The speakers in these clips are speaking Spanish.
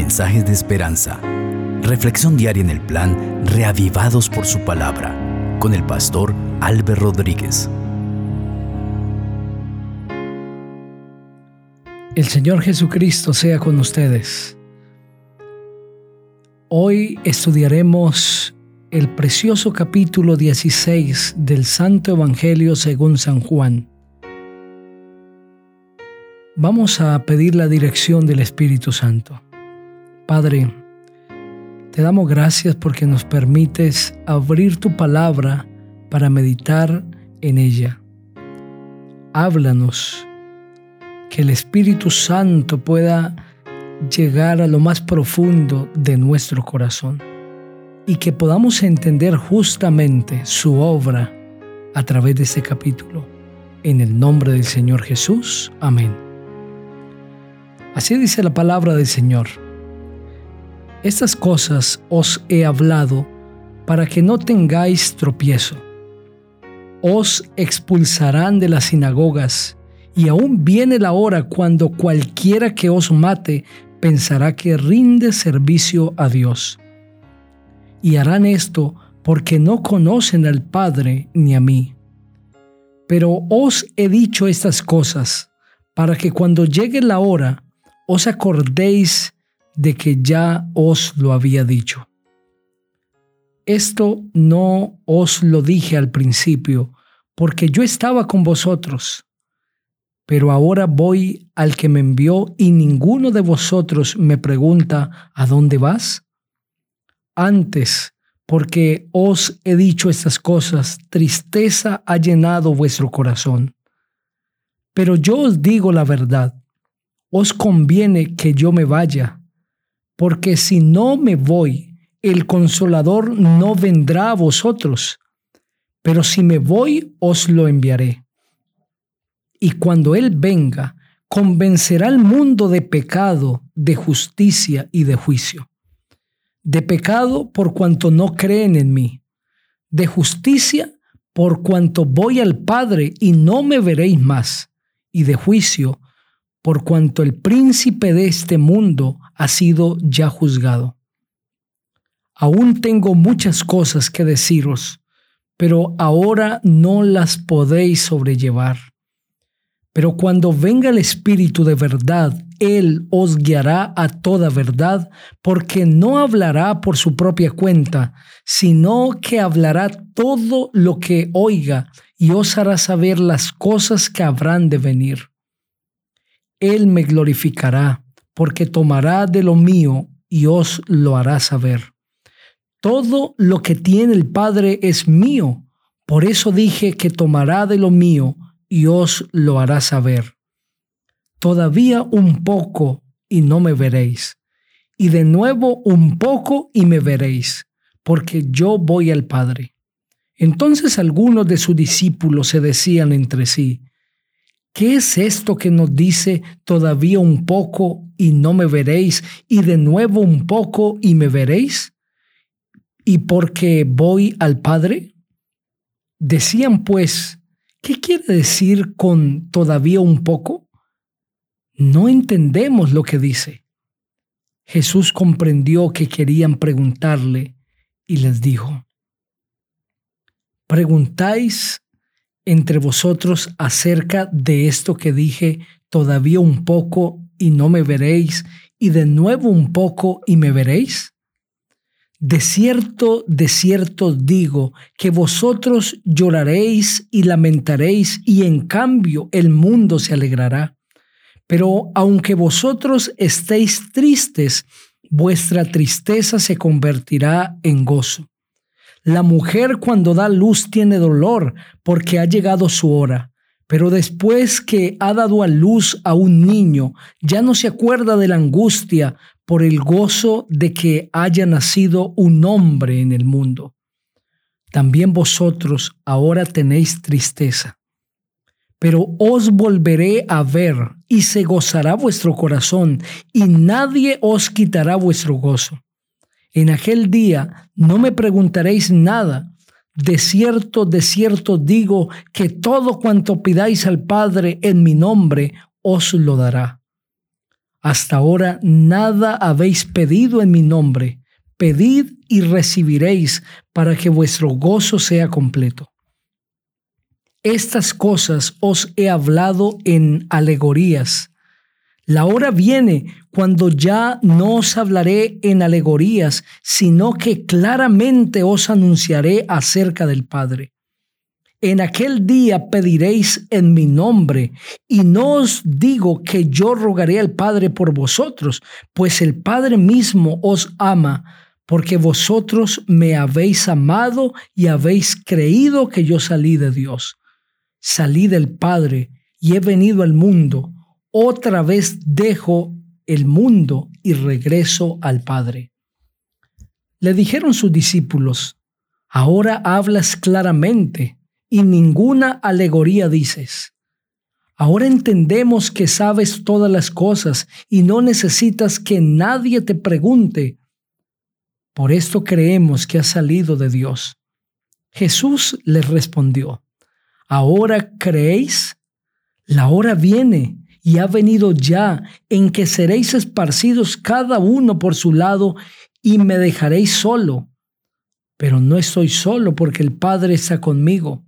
mensajes de esperanza. Reflexión diaria en el plan Reavivados por su palabra con el pastor Álvaro Rodríguez. El Señor Jesucristo sea con ustedes. Hoy estudiaremos el precioso capítulo 16 del Santo Evangelio según San Juan. Vamos a pedir la dirección del Espíritu Santo. Padre, te damos gracias porque nos permites abrir tu palabra para meditar en ella. Háblanos, que el Espíritu Santo pueda llegar a lo más profundo de nuestro corazón y que podamos entender justamente su obra a través de este capítulo. En el nombre del Señor Jesús. Amén. Así dice la palabra del Señor. Estas cosas os he hablado para que no tengáis tropiezo. Os expulsarán de las sinagogas, y aún viene la hora cuando cualquiera que os mate pensará que rinde servicio a Dios y harán esto porque no conocen al Padre ni a mí. Pero os he dicho estas cosas para que cuando llegue la hora os acordéis de que ya os lo había dicho. Esto no os lo dije al principio, porque yo estaba con vosotros. Pero ahora voy al que me envió y ninguno de vosotros me pregunta, ¿a dónde vas? Antes, porque os he dicho estas cosas, tristeza ha llenado vuestro corazón. Pero yo os digo la verdad, os conviene que yo me vaya, porque si no me voy, el consolador no vendrá a vosotros, pero si me voy, os lo enviaré. Y cuando Él venga, convencerá al mundo de pecado, de justicia y de juicio. De pecado por cuanto no creen en mí, de justicia por cuanto voy al Padre y no me veréis más, y de juicio por cuanto el príncipe de este mundo ha sido ya juzgado. Aún tengo muchas cosas que deciros, pero ahora no las podéis sobrellevar. Pero cuando venga el Espíritu de verdad, Él os guiará a toda verdad, porque no hablará por su propia cuenta, sino que hablará todo lo que oiga y os hará saber las cosas que habrán de venir. Él me glorificará, porque tomará de lo mío y os lo hará saber. Todo lo que tiene el Padre es mío, por eso dije que tomará de lo mío y os lo hará saber. Todavía un poco y no me veréis, y de nuevo un poco y me veréis, porque yo voy al Padre. Entonces algunos de sus discípulos se decían entre sí, ¿qué es esto que nos dice todavía un poco y no me veréis, y de nuevo un poco y me veréis? ¿Y porque voy al Padre? Decían pues, ¿Qué quiere decir con todavía un poco? No entendemos lo que dice. Jesús comprendió que querían preguntarle y les dijo, ¿preguntáis entre vosotros acerca de esto que dije todavía un poco y no me veréis, y de nuevo un poco y me veréis? De cierto, de cierto digo que vosotros lloraréis y lamentaréis y en cambio el mundo se alegrará. Pero aunque vosotros estéis tristes, vuestra tristeza se convertirá en gozo. La mujer cuando da luz tiene dolor porque ha llegado su hora, pero después que ha dado a luz a un niño, ya no se acuerda de la angustia por el gozo de que haya nacido un hombre en el mundo. También vosotros ahora tenéis tristeza, pero os volveré a ver y se gozará vuestro corazón y nadie os quitará vuestro gozo. En aquel día no me preguntaréis nada. De cierto, de cierto digo que todo cuanto pidáis al Padre en mi nombre os lo dará. hasta ahora nada habéis pedido en mi nombre. Pedid y recibiréis para que vuestro gozo sea completo. Estas cosas os he hablado en alegorías. La hora viene cuando ya no os hablaré en alegorías, sino que claramente os anunciaré acerca del Padre. En aquel día pediréis en mi nombre, y no os digo que yo rogaré al Padre por vosotros, pues el Padre mismo os ama, porque vosotros me habéis amado y habéis creído que yo salí de Dios. Salí del Padre y he venido al mundo otra vez dejo el mundo y regreso al Padre. Le dijeron sus discípulos, ahora hablas claramente y ninguna alegoría dices. Ahora entendemos que sabes todas las cosas y no necesitas que nadie te pregunte. Por esto creemos que has salido de Dios. Jesús les respondió, ¿ahora creéis? La hora viene y ha venido ya en que seréis esparcidos cada uno por su lado y me dejaréis solo. Pero no estoy solo porque el Padre está conmigo.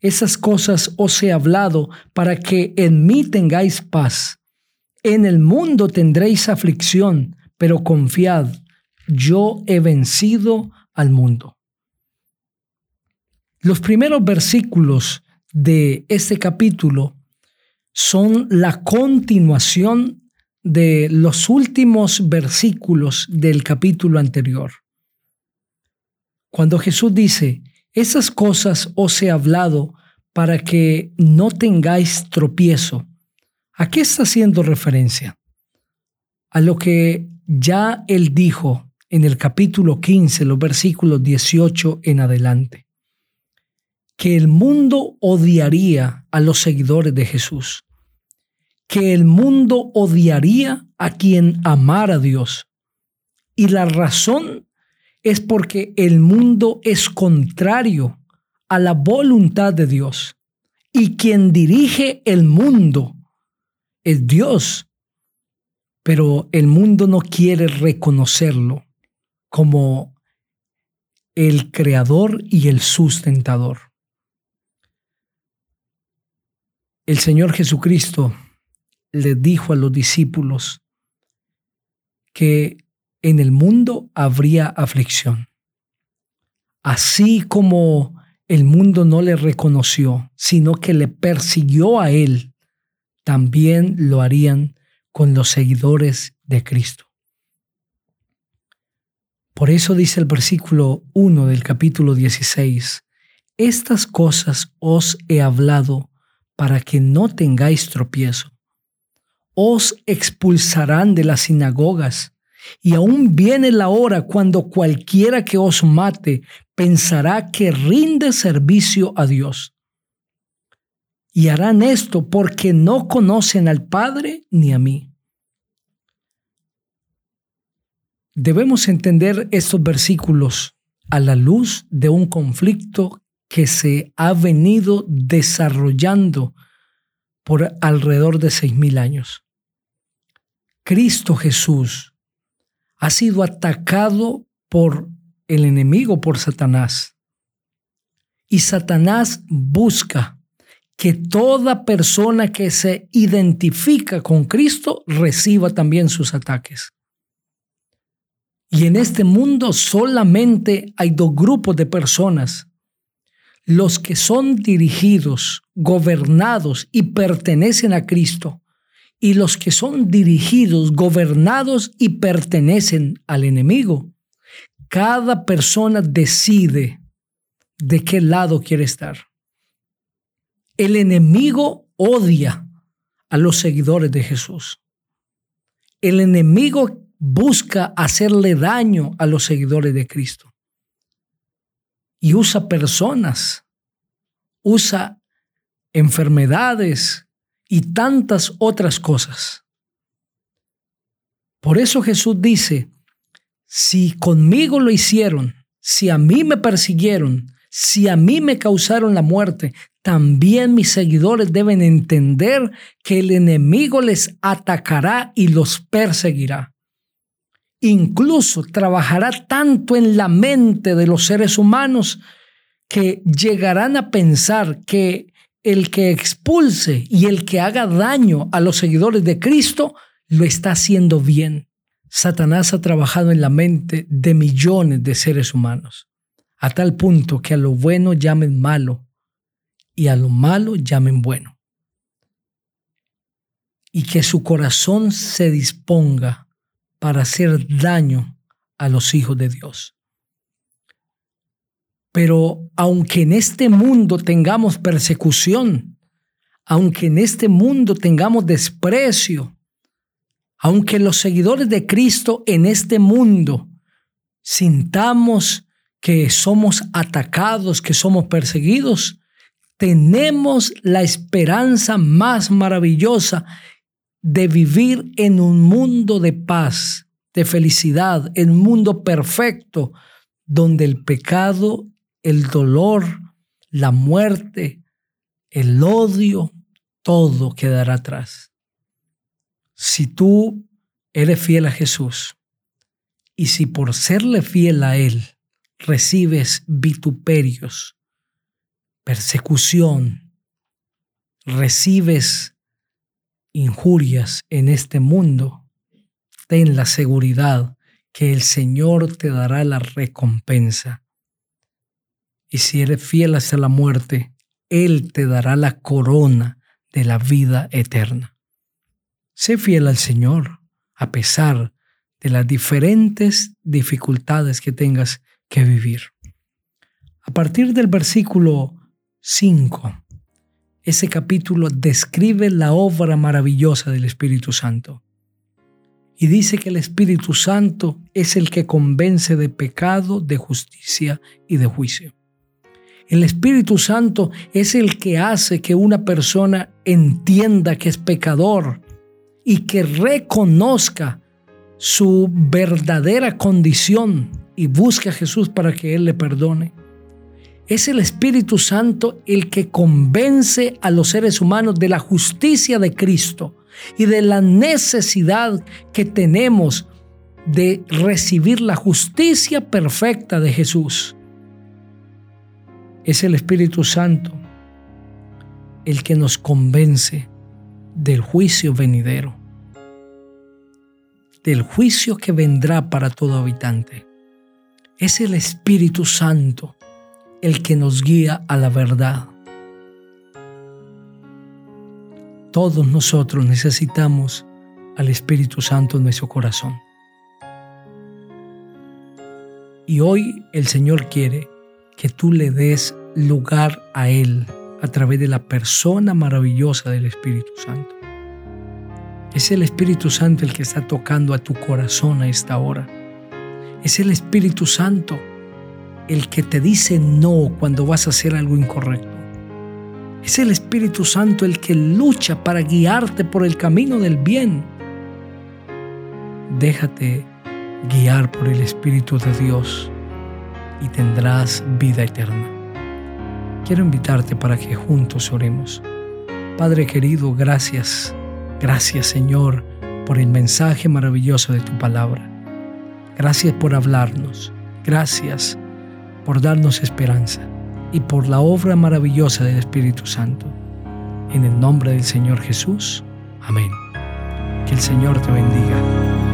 Esas cosas os he hablado para que en mí tengáis paz. En el mundo tendréis aflicción, pero confiad, yo he vencido al mundo. Los primeros versículos de este capítulo son la continuación de los últimos versículos del capítulo anterior. Cuando Jesús dice, esas cosas os he hablado para que no tengáis tropiezo, ¿a qué está haciendo referencia? A lo que ya él dijo en el capítulo 15, los versículos 18 en adelante que el mundo odiaría a los seguidores de Jesús, que el mundo odiaría a quien amara a Dios. Y la razón es porque el mundo es contrario a la voluntad de Dios. Y quien dirige el mundo es Dios. Pero el mundo no quiere reconocerlo como el creador y el sustentador. El Señor Jesucristo le dijo a los discípulos que en el mundo habría aflicción. Así como el mundo no le reconoció, sino que le persiguió a él, también lo harían con los seguidores de Cristo. Por eso dice el versículo 1 del capítulo 16, estas cosas os he hablado para que no tengáis tropiezo. Os expulsarán de las sinagogas, y aún viene la hora cuando cualquiera que os mate pensará que rinde servicio a Dios. Y harán esto porque no conocen al Padre ni a mí. Debemos entender estos versículos a la luz de un conflicto que se ha venido desarrollando por alrededor de seis mil años. Cristo Jesús ha sido atacado por el enemigo, por Satanás. Y Satanás busca que toda persona que se identifica con Cristo reciba también sus ataques. Y en este mundo solamente hay dos grupos de personas los que son dirigidos, gobernados y pertenecen a Cristo, y los que son dirigidos, gobernados y pertenecen al enemigo. Cada persona decide de qué lado quiere estar. El enemigo odia a los seguidores de Jesús. El enemigo busca hacerle daño a los seguidores de Cristo y usa personas, usa enfermedades y tantas otras cosas. Por eso Jesús dice, si conmigo lo hicieron, si a mí me persiguieron, si a mí me causaron la muerte, también mis seguidores deben entender que el enemigo les atacará y los perseguirá. Incluso trabajará tanto en la mente de los seres humanos que llegarán a pensar que el que expulse y el que haga daño a los seguidores de Cristo lo está haciendo bien. Satanás ha trabajado en la mente de millones de seres humanos, a tal punto que a lo bueno llamen malo y a lo malo llamen bueno. Y que su corazón se disponga para hacer daño a los hijos de Dios. Pero aunque en este mundo tengamos persecución, aunque en este mundo tengamos desprecio, aunque los seguidores de Cristo en este mundo sintamos que somos atacados, que somos perseguidos, tenemos la esperanza más maravillosa de vivir en un mundo de paz, de felicidad, en un mundo perfecto, donde el pecado el dolor, la muerte, el odio, todo quedará atrás. Si tú eres fiel a Jesús y si por serle fiel a Él recibes vituperios, persecución, recibes injurias en este mundo, ten la seguridad que el Señor te dará la recompensa y si eres fiel hasta la muerte, Él te dará la corona de la vida eterna. Sé fiel al Señor a pesar de las diferentes dificultades que tengas que vivir. A partir del versículo 5, ese capítulo describe la obra maravillosa del Espíritu Santo. Y dice que el Espíritu Santo es el que convence de pecado, de justicia y de juicio. El Espíritu Santo es el que hace que una persona entienda que es pecador y que reconozca su verdadera condición y busque a Jesús para que Él le perdone. Es el Espíritu Santo el que convence a los seres humanos de la justicia de Cristo y de la necesidad que tenemos de recibir la justicia perfecta de Jesús. Es el Espíritu Santo el que nos convence del juicio venidero, del juicio que vendrá para todo habitante. Es el Espíritu Santo el que nos guía a la verdad. Todos nosotros necesitamos al Espíritu Santo en nuestro corazón. Y hoy el Señor quiere que tú le des lugar a Él a través de la persona maravillosa del Espíritu Santo. Es el Espíritu Santo el que está tocando a tu corazón a esta hora. Es el Espíritu Santo el que te dice no cuando vas a hacer algo incorrecto. Es el Espíritu Santo el que lucha para guiarte por el camino del bien. Déjate guiar por el Espíritu de Dios y tendrás vida eterna. Quiero invitarte para que juntos oremos. Padre querido, gracias, gracias Señor por el mensaje maravilloso de tu palabra. Gracias por hablarnos, gracias por darnos esperanza y por la obra maravillosa del Espíritu Santo. En el nombre del Señor Jesús. Amén. Que el Señor te bendiga.